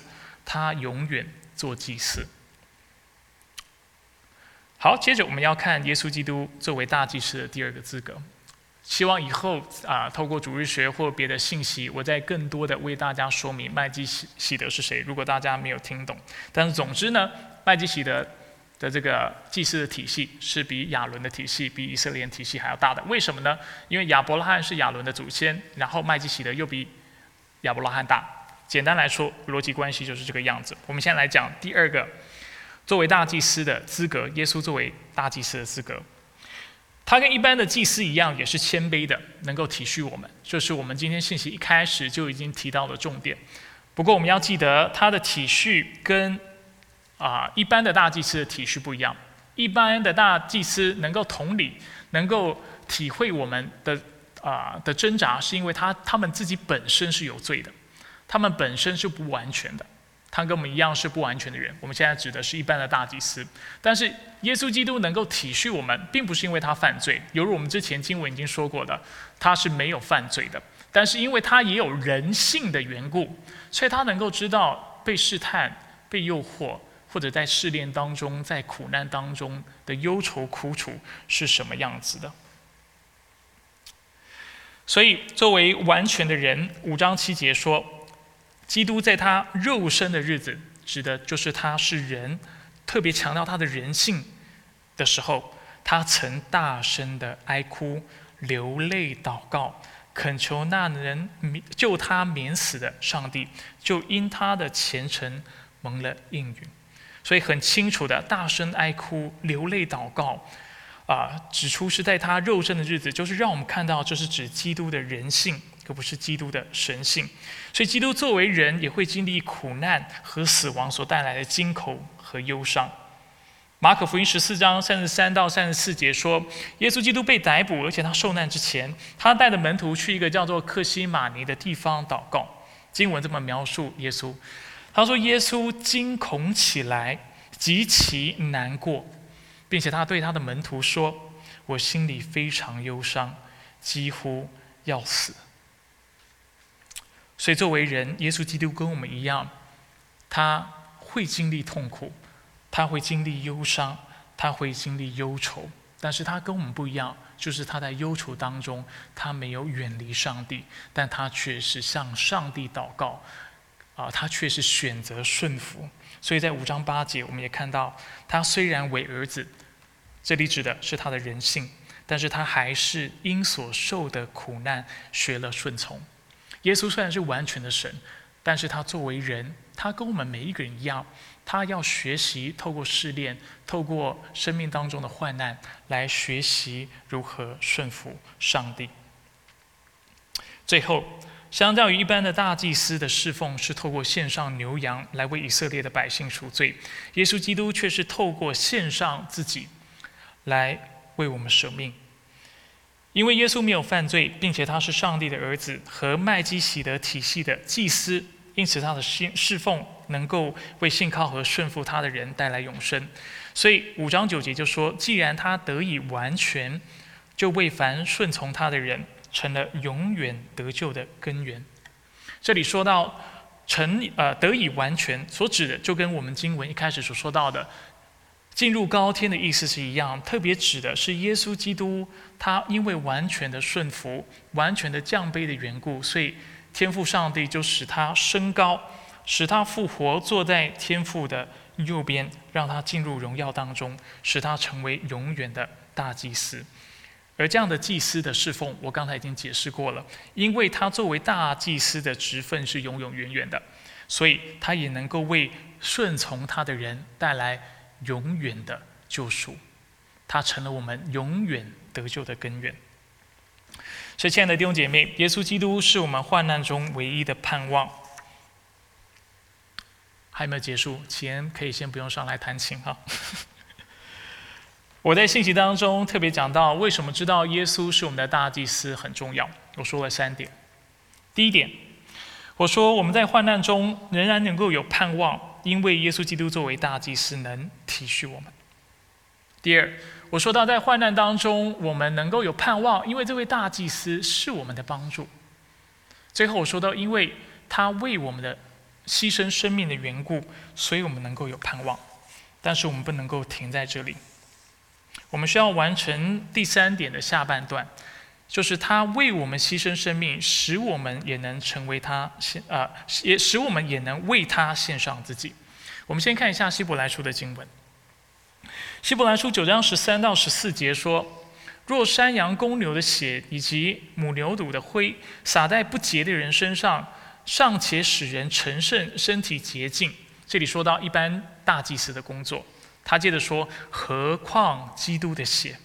他永远做祭司。好，接着我们要看耶稣基督作为大祭司的第二个资格。希望以后啊，透过主日学或别的信息，我再更多的为大家说明麦基喜喜德是谁。如果大家没有听懂，但是总之呢，麦基喜德的这个祭祀的体系是比亚伦的体系、比以色列体系还要大的。为什么呢？因为亚伯拉罕是亚伦的祖先，然后麦基喜德又比亚伯拉罕大。简单来说，逻辑关系就是这个样子。我们先来讲第二个，作为大祭司的资格，耶稣作为大祭司的资格。他跟一般的祭司一样，也是谦卑的，能够体恤我们，这是我们今天信息一开始就已经提到的重点。不过我们要记得，他的体恤跟啊一般的大祭司的体恤不一样。一般的大祭司能够同理，能够体会我们的啊的挣扎，是因为他他们自己本身是有罪的，他们本身是不完全的。他跟我们一样是不完全的人。我们现在指的是一般的大祭司，但是耶稣基督能够体恤我们，并不是因为他犯罪，犹如我们之前经文已经说过的，他是没有犯罪的。但是因为他也有人性的缘故，所以他能够知道被试探、被诱惑，或者在试炼当中、在苦难当中的忧愁苦楚是什么样子的。所以作为完全的人，五章七节说。基督在他肉身的日子，指的就是他是人，特别强调他的人性的时候，他曾大声的哀哭、流泪、祷告，恳求那人免救他免死的上帝，就因他的虔诚蒙了应允。所以很清楚的，大声哀哭、流泪、祷告，啊，指出是在他肉身的日子，就是让我们看到这是指基督的人性。可不是基督的神性，所以基督作为人也会经历苦难和死亡所带来的惊恐和忧伤。马可福音十四章三十三到三十四节说，耶稣基督被逮捕，而且他受难之前，他带着门徒去一个叫做克西马尼的地方祷告。经文这么描述耶稣，他说：“耶稣惊恐起来，极其难过，并且他对他的门徒说：‘我心里非常忧伤，几乎要死。’”所以，作为人，耶稣基督跟我们一样，他会经历痛苦，他会经历忧伤，他会经历忧愁。但是他跟我们不一样，就是他在忧愁当中，他没有远离上帝，但他却是向上帝祷告，啊，他却是选择顺服。所以在五章八节，我们也看到，他虽然为儿子，这里指的是他的人性，但是他还是因所受的苦难学了顺从。耶稣虽然是完全的神，但是他作为人，他跟我们每一个人一样，他要学习透过试炼，透过生命当中的患难，来学习如何顺服上帝。最后，相较于一般的大祭司的侍奉是透过献上牛羊来为以色列的百姓赎罪，耶稣基督却是透过献上自己来为我们舍命。因为耶稣没有犯罪，并且他是上帝的儿子和麦基喜德体系的祭司，因此他的侍侍奉能够为信靠和顺服他的人带来永生。所以五章九节就说：既然他得以完全，就为凡顺从他的人成了永远得救的根源。这里说到成呃得以完全，所指的就跟我们经文一开始所说到的。进入高天的意思是一样，特别指的是耶稣基督，他因为完全的顺服、完全的降卑的缘故，所以天父上帝就使他升高，使他复活，坐在天父的右边，让他进入荣耀当中，使他成为永远的大祭司。而这样的祭司的侍奉，我刚才已经解释过了，因为他作为大祭司的职分是永永远远的，所以他也能够为顺从他的人带来。永远的救赎，它成了我们永远得救的根源。所以，亲爱的弟兄姐妹，耶稣基督是我们患难中唯一的盼望。还没有结束，钱可以先不用上来弹琴哈。我在信息当中特别讲到，为什么知道耶稣是我们的大祭司很重要。我说了三点。第一点，我说我们在患难中仍然能够有盼望。因为耶稣基督作为大祭司能体恤我们。第二，我说到在患难当中，我们能够有盼望，因为这位大祭司是我们的帮助。最后我说到，因为他为我们的牺牲生命的缘故，所以我们能够有盼望。但是我们不能够停在这里，我们需要完成第三点的下半段。就是他为我们牺牲生命，使我们也能成为他献啊，也使我们也能为他献上自己。我们先看一下希伯来书的经文。希伯来书九章十三到十四节说：“若山羊公牛的血以及母牛犊的灰洒在不洁的人身上，尚且使人成圣，身体洁净。”这里说到一般大祭司的工作，他接着说：“何况基督的血？”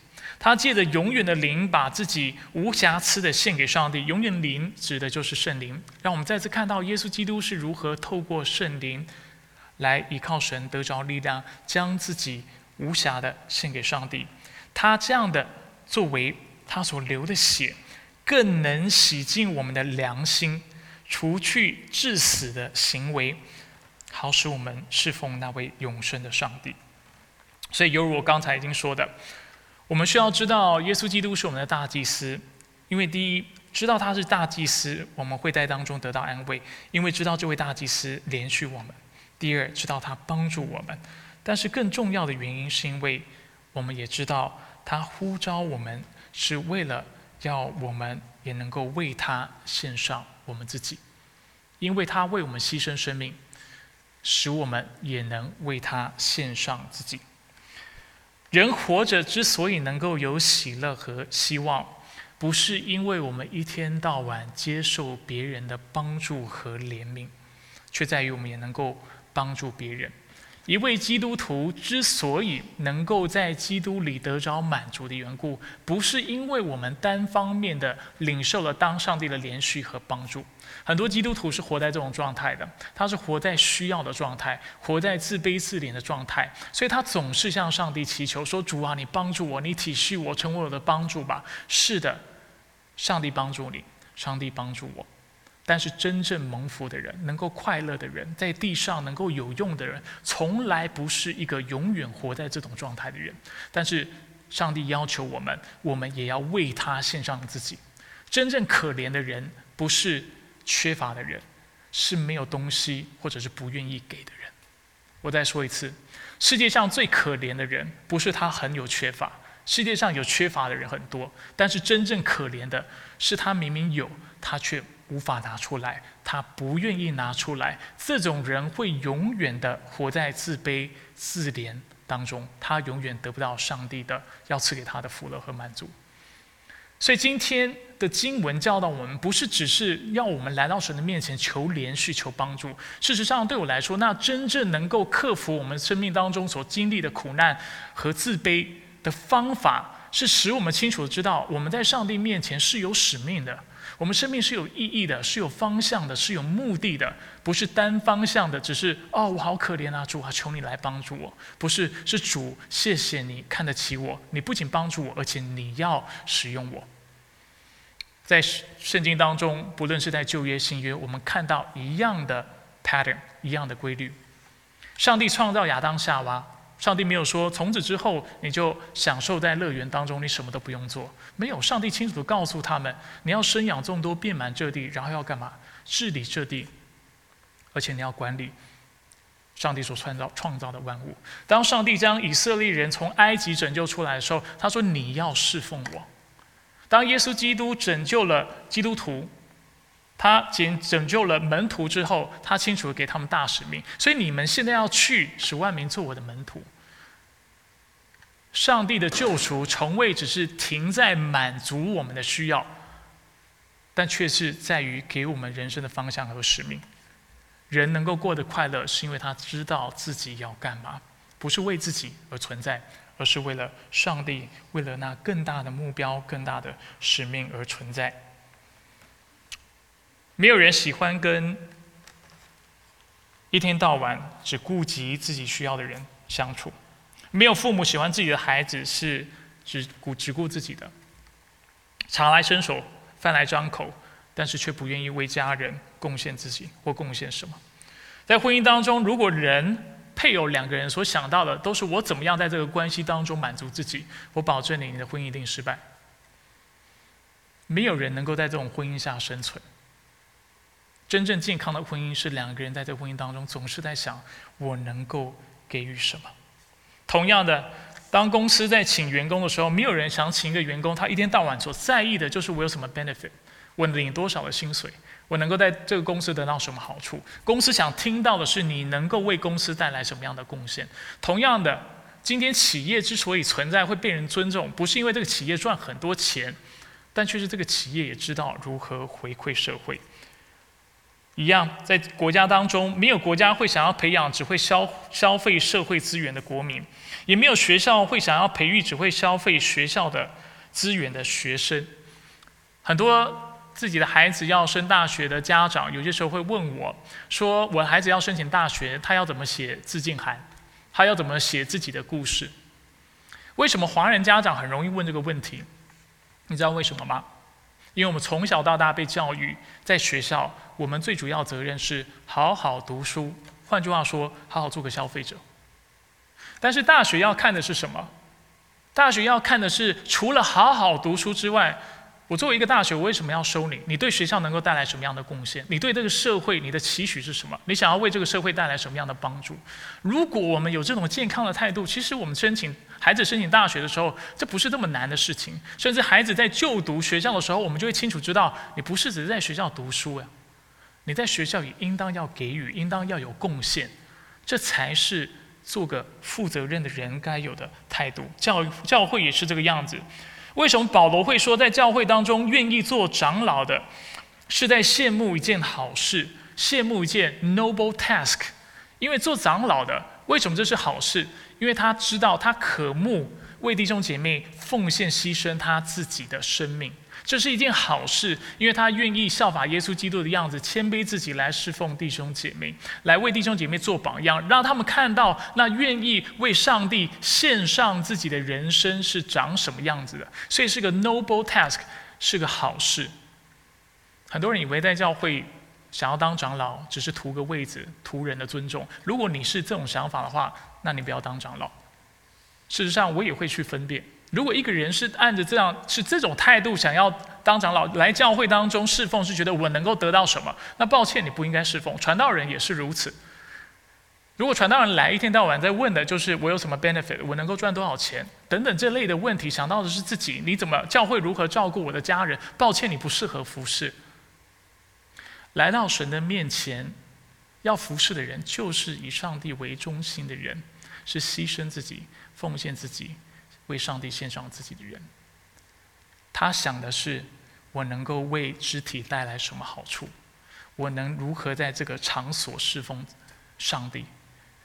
他借着永远的灵，把自己无瑕疵的献给上帝。永远灵指的就是圣灵。让我们再次看到耶稣基督是如何透过圣灵，来依靠神得着力量，将自己无瑕的献给上帝。他这样的作为，他所流的血，更能洗净我们的良心，除去致死的行为，好使我们侍奉那位永生的上帝。所以，犹如我刚才已经说的。我们需要知道，耶稣基督是我们的大祭司，因为第一，知道他是大祭司，我们会在当中得到安慰，因为知道这位大祭司连续我们；第二，知道他帮助我们，但是更重要的原因，是因为我们也知道他呼召我们，是为了要我们也能够为他献上我们自己，因为他为我们牺牲生命，使我们也能为他献上自己。人活着之所以能够有喜乐和希望，不是因为我们一天到晚接受别人的帮助和怜悯，却在于我们也能够帮助别人。一位基督徒之所以能够在基督里得着满足的缘故，不是因为我们单方面的领受了当上帝的连续和帮助。很多基督徒是活在这种状态的，他是活在需要的状态，活在自卑自怜的状态，所以他总是向上帝祈求说：“主啊，你帮助我，你体恤我，成为我的帮助吧。”是的，上帝帮助你，上帝帮助我。但是真正蒙福的人，能够快乐的人，在地上能够有用的人，从来不是一个永远活在这种状态的人。但是上帝要求我们，我们也要为他献上自己。真正可怜的人，不是缺乏的人，是没有东西或者是不愿意给的人。我再说一次，世界上最可怜的人，不是他很有缺乏。世界上有缺乏的人很多，但是真正可怜的是他明明有，他却。无法拿出来，他不愿意拿出来。这种人会永远的活在自卑自怜当中，他永远得不到上帝的要赐给他的福乐和满足。所以今天的经文教导我们，不是只是要我们来到神的面前求连续求帮助。事实上，对我来说，那真正能够克服我们生命当中所经历的苦难和自卑的方法，是使我们清楚的知道，我们在上帝面前是有使命的。我们生命是有意义的，是有方向的，是有目的的，不是单方向的，只是哦，我好可怜啊，主啊，求你来帮助我。不是，是主，谢谢你看得起我，你不仅帮助我，而且你要使用我。在圣经当中，不论是在旧约、新约，我们看到一样的 pattern，一样的规律。上帝创造亚当夏娃。上帝没有说从此之后你就享受在乐园当中，你什么都不用做。没有，上帝清楚的告诉他们：你要生养众多，遍满这地，然后要干嘛？治理这地，而且你要管理上帝所创造创造的万物。当上帝将以色列人从埃及拯救出来的时候，他说：你要侍奉我。当耶稣基督拯救了基督徒。他拯拯救了门徒之后，他清楚给他们大使命，所以你们现在要去使万民做我的门徒。上帝的救赎从未只是停在满足我们的需要，但却是在于给我们人生的方向和使命。人能够过得快乐，是因为他知道自己要干嘛，不是为自己而存在，而是为了上帝，为了那更大的目标、更大的使命而存在。没有人喜欢跟一天到晚只顾及自己需要的人相处。没有父母喜欢自己的孩子是只顾只顾自己的，茶来伸手，饭来张口，但是却不愿意为家人贡献自己或贡献什么。在婚姻当中，如果人配偶两个人所想到的都是我怎么样在这个关系当中满足自己，我保证你，你的婚姻一定失败。没有人能够在这种婚姻下生存。真正健康的婚姻是两个人在这婚姻当中总是在想我能够给予什么。同样的，当公司在请员工的时候，没有人想请一个员工，他一天到晚所在意的就是我有什么 benefit，我领多少的薪水，我能够在这个公司得到什么好处。公司想听到的是你能够为公司带来什么样的贡献。同样的，今天企业之所以存在会被人尊重，不是因为这个企业赚很多钱，但却是这个企业也知道如何回馈社会。一样，在国家当中，没有国家会想要培养只会消消费社会资源的国民，也没有学校会想要培育只会消费学校的资源的学生。很多自己的孩子要升大学的家长，有些时候会问我说：“我孩子要申请大学，他要怎么写自荐函？他要怎么写自己的故事？”为什么华人家长很容易问这个问题？你知道为什么吗？因为我们从小到大被教育，在学校，我们最主要责任是好好读书。换句话说，好好做个消费者。但是大学要看的是什么？大学要看的是，除了好好读书之外。我作为一个大学，我为什么要收你？你对学校能够带来什么样的贡献？你对这个社会，你的期许是什么？你想要为这个社会带来什么样的帮助？如果我们有这种健康的态度，其实我们申请孩子申请大学的时候，这不是这么难的事情。甚至孩子在就读学校的时候，我们就会清楚知道，你不是只是在学校读书呀，你在学校也应当要给予，应当要有贡献，这才是做个负责任的人该有的态度。教教会也是这个样子。为什么保罗会说，在教会当中愿意做长老的，是在羡慕一件好事，羡慕一件 noble task？因为做长老的，为什么这是好事？因为他知道他渴慕为弟兄姐妹奉献牺牲他自己的生命。这是一件好事，因为他愿意效法耶稣基督的样子，谦卑自己来侍奉弟兄姐妹，来为弟兄姐妹做榜样，让他们看到那愿意为上帝献上自己的人生是长什么样子的。所以是个 noble task，是个好事。很多人以为在教会想要当长老，只是图个位子，图人的尊重。如果你是这种想法的话，那你不要当长老。事实上，我也会去分辨。如果一个人是按着这样是这种态度想要当长老来教会当中侍奉，是觉得我能够得到什么？那抱歉，你不应该侍奉。传道人也是如此。如果传道人来一天到晚在问的就是我有什么 benefit，我能够赚多少钱等等这类的问题，想到的是自己，你怎么教会如何照顾我的家人？抱歉，你不适合服侍。来到神的面前要服侍的人，就是以上帝为中心的人，是牺牲自己、奉献自己。为上帝献上自己的人，他想的是我能够为肢体带来什么好处，我能如何在这个场所侍奉上帝，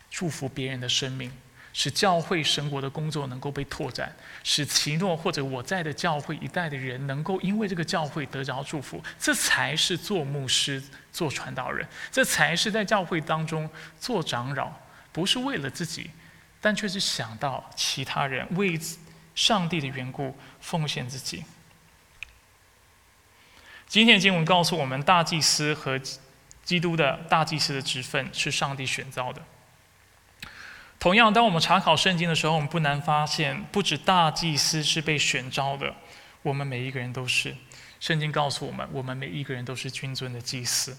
祝福别人的生命。使教会神国的工作能够被拓展，使奇诺或者我在的教会一代的人能够因为这个教会得着祝福，这才是做牧师、做传道人，这才是在教会当中做长老，不是为了自己，但却是想到其他人，为上帝的缘故奉献自己。今天的经文告诉我们，大祭司和基督的大祭司的职分是上帝选召的。同样，当我们查考圣经的时候，我们不难发现，不止大祭司是被选召的，我们每一个人都是。圣经告诉我们，我们每一个人都是君尊的祭司。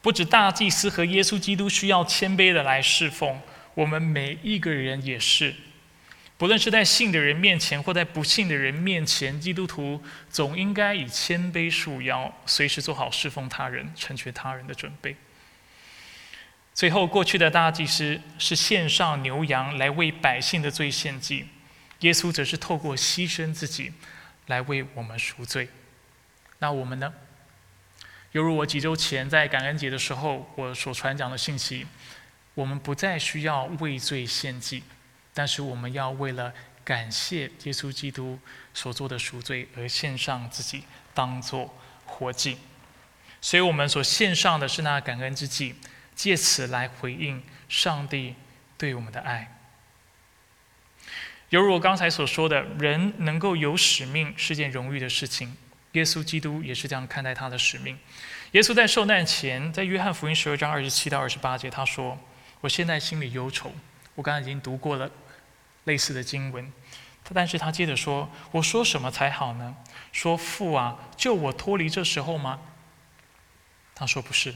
不止大祭司和耶稣基督需要谦卑的来侍奉，我们每一个人也是。不论是在信的人面前，或在不信的人面前，基督徒总应该以谦卑束腰，随时做好侍奉他人、成全他人的准备。最后，过去的大祭司是献上牛羊来为百姓的罪献祭，耶稣则是透过牺牲自己来为我们赎罪。那我们呢？犹如我几周前在感恩节的时候我所传讲的信息，我们不再需要为罪献祭，但是我们要为了感谢耶稣基督所做的赎罪而献上自己，当做活祭。所以我们所献上的是那感恩之祭。借此来回应上帝对我们的爱。犹如我刚才所说的，人能够有使命是件荣誉的事情。耶稣基督也是这样看待他的使命。耶稣在受难前，在约翰福音十二章二十七到二十八节，他说：“我现在心里忧愁。”我刚才已经读过了类似的经文，但是他接着说：“我说什么才好呢？说父啊，救我脱离这时候吗？”他说：“不是。”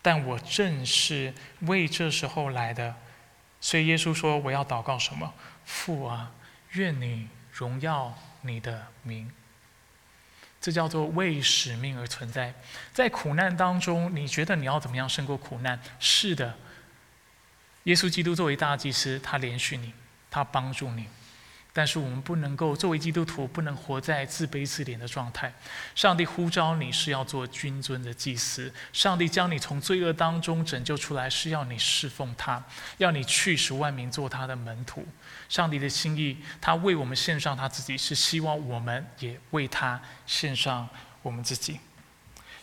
但我正是为这时候来的，所以耶稣说：“我要祷告什么？父啊，愿你荣耀你的名。”这叫做为使命而存在。在苦难当中，你觉得你要怎么样胜过苦难？是的，耶稣基督作为大祭司，他连续你，他帮助你。但是我们不能够作为基督徒，不能活在自卑自怜的状态。上帝呼召你是要做君尊的祭司，上帝将你从罪恶当中拯救出来，是要你侍奉他，要你去使万民做他的门徒。上帝的心意，他为我们献上他自己，是希望我们也为他献上我们自己。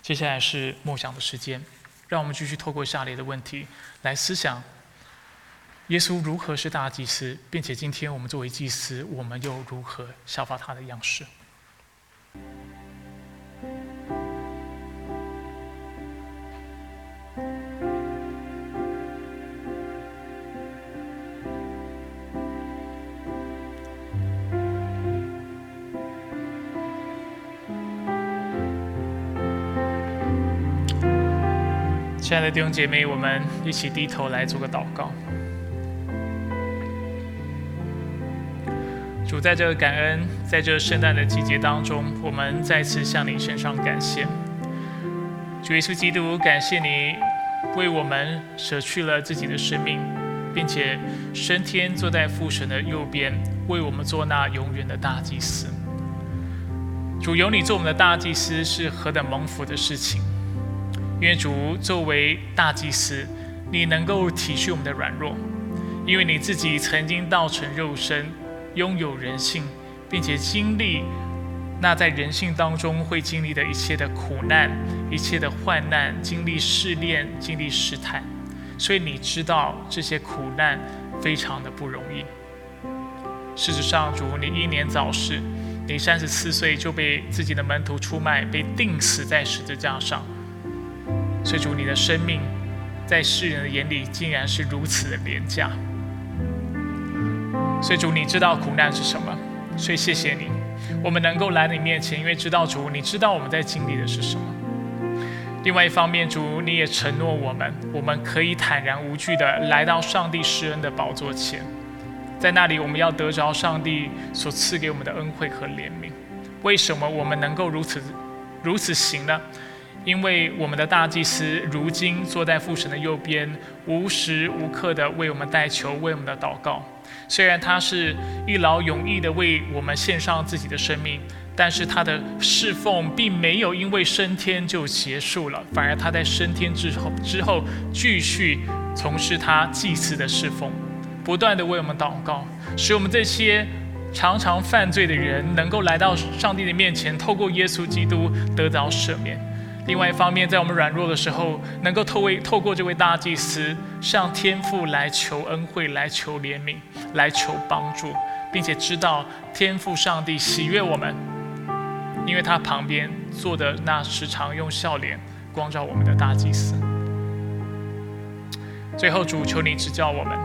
接下来是默想的时间，让我们继续透过下列的问题来思想。耶稣如何是大祭司，并且今天我们作为祭司，我们又如何效法他的样式？亲爱的弟兄姐妹，我们一起低头来做个祷告。主在这个感恩，在这圣诞的季节当中，我们再次向你献上感谢。主耶稣基督，感谢你为我们舍去了自己的生命，并且升天坐在父神的右边，为我们做那永远的大祭司。主有你做我们的大祭司，是何等蒙福的事情！因为主作为大祭司，你能够体恤我们的软弱，因为你自己曾经道成肉身。拥有人性，并且经历那在人性当中会经历的一切的苦难、一切的患难，经历试炼、经历试探，所以你知道这些苦难非常的不容易。事实上，主你英年早逝，你三十四岁就被自己的门徒出卖，被钉死在十字架上。所以主你的生命，在世人的眼里竟然是如此的廉价。所以主，你知道苦难是什么，所以谢谢你，我们能够来你面前，因为知道主，你知道我们在经历的是什么。另外一方面，主你也承诺我们，我们可以坦然无惧的来到上帝施恩的宝座前，在那里我们要得着上帝所赐给我们的恩惠和怜悯。为什么我们能够如此如此行呢？因为我们的大祭司如今坐在父神的右边，无时无刻的为我们代求，为我们的祷告。虽然他是一劳永逸的为我们献上自己的生命，但是他的侍奉并没有因为升天就结束了，反而他在升天之后之后继续从事他祭祀的侍奉，不断的为我们祷告，使我们这些常常犯罪的人能够来到上帝的面前，透过耶稣基督得到赦免。另外一方面，在我们软弱的时候，能够透为透过这位大祭司向天父来求恩惠，来求怜悯，来求帮助，并且知道天父上帝喜悦我们。因为他旁边坐的那时常用笑脸光照我们的大祭司。最后，主求你指教我们。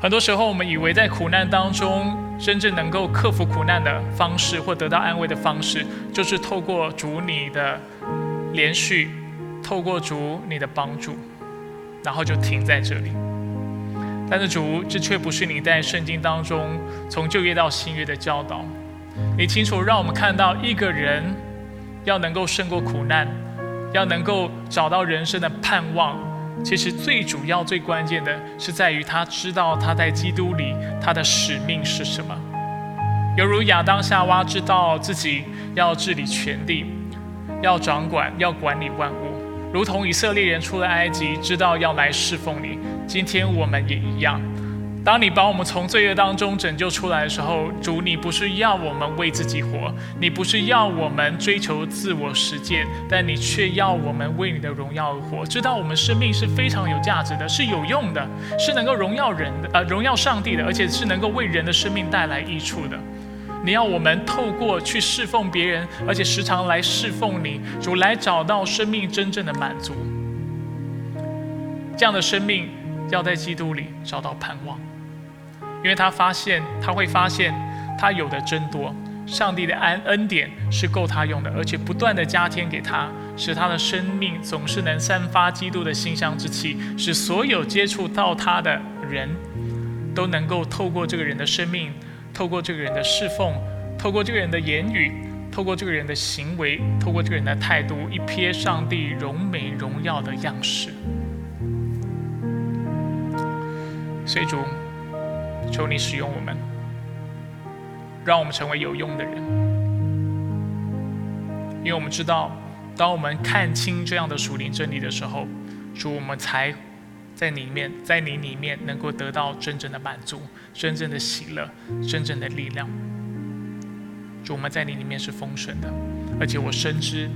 很多时候，我们以为在苦难当中，真正能够克服苦难的方式或得到安慰的方式，就是透过主你的连续，透过主你的帮助，然后就停在这里。但是主，这却不是你在圣经当中从旧约到新约的教导。你清楚让我们看到，一个人要能够胜过苦难，要能够找到人生的盼望，其实最主要、最关键的是在于他知道他在基督里他的使命是什么。犹如亚当夏娃知道自己要治理全地，要掌管、要管理万物，如同以色列人出了埃及，知道要来侍奉你。今天我们也一样。当你把我们从罪恶当中拯救出来的时候，主，你不是要我们为自己活，你不是要我们追求自我实践，但你却要我们为你的荣耀而活。知道我们生命是非常有价值的，是有用的，是能够荣耀人的，呃，荣耀上帝的，而且是能够为人的生命带来益处的。你要我们透过去侍奉别人，而且时常来侍奉你，主，来找到生命真正的满足。这样的生命要在基督里找到盼望。因为他发现，他会发现，他有的真多。上帝的恩恩典是够他用的，而且不断的加添给他，使他的生命总是能散发基督的馨香之气，使所有接触到他的人都能够透过这个人的生命，透过这个人的侍奉，透过这个人的言语，透过这个人的行为，透过这个人的态度，一瞥上帝荣美荣耀的样式。所以主。求你使用我们，让我们成为有用的人，因为我们知道，当我们看清这样的属灵真理的时候，主，我们才在里面，在你里面能够得到真正的满足、真正的喜乐、真正的力量。主，我们在你里面是丰盛的，而且我深知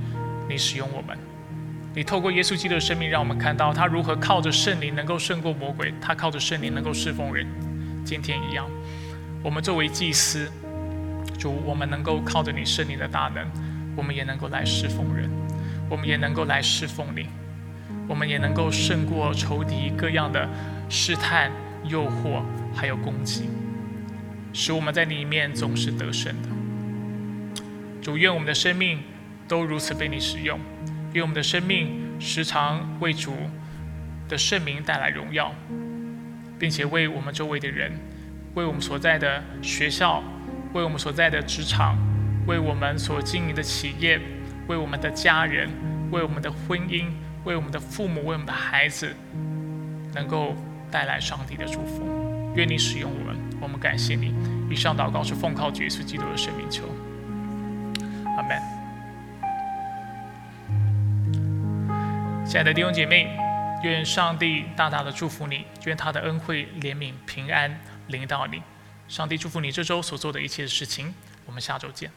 你使用我们，你透过耶稣基督的生命，让我们看到他如何靠着圣灵能够胜过魔鬼，他靠着圣灵能够侍奉人。今天一样，我们作为祭司，主，我们能够靠着你圣灵的大能，我们也能够来侍奉人，我们也能够来侍奉你，我们也能够胜过仇敌各样的试探、诱惑，还有攻击，使我们在里面总是得胜的。主，愿我们的生命都如此被你使用，愿我们的生命时常为主的圣名带来荣耀。并且为我们周围的人，为我们所在的学校，为我们所在的职场，为我们所经营的企业，为我们的家人，为我们的婚姻，为我们的父母，为我们的孩子，能够带来上帝的祝福。愿你使用我们，我们感谢你。以上祷告是奉靠耶稣基督的生命求。阿门。亲爱的弟兄姐妹。愿上帝大大的祝福你，愿他的恩惠、怜悯、平安临到你。上帝祝福你这周所做的一切事情。我们下周见。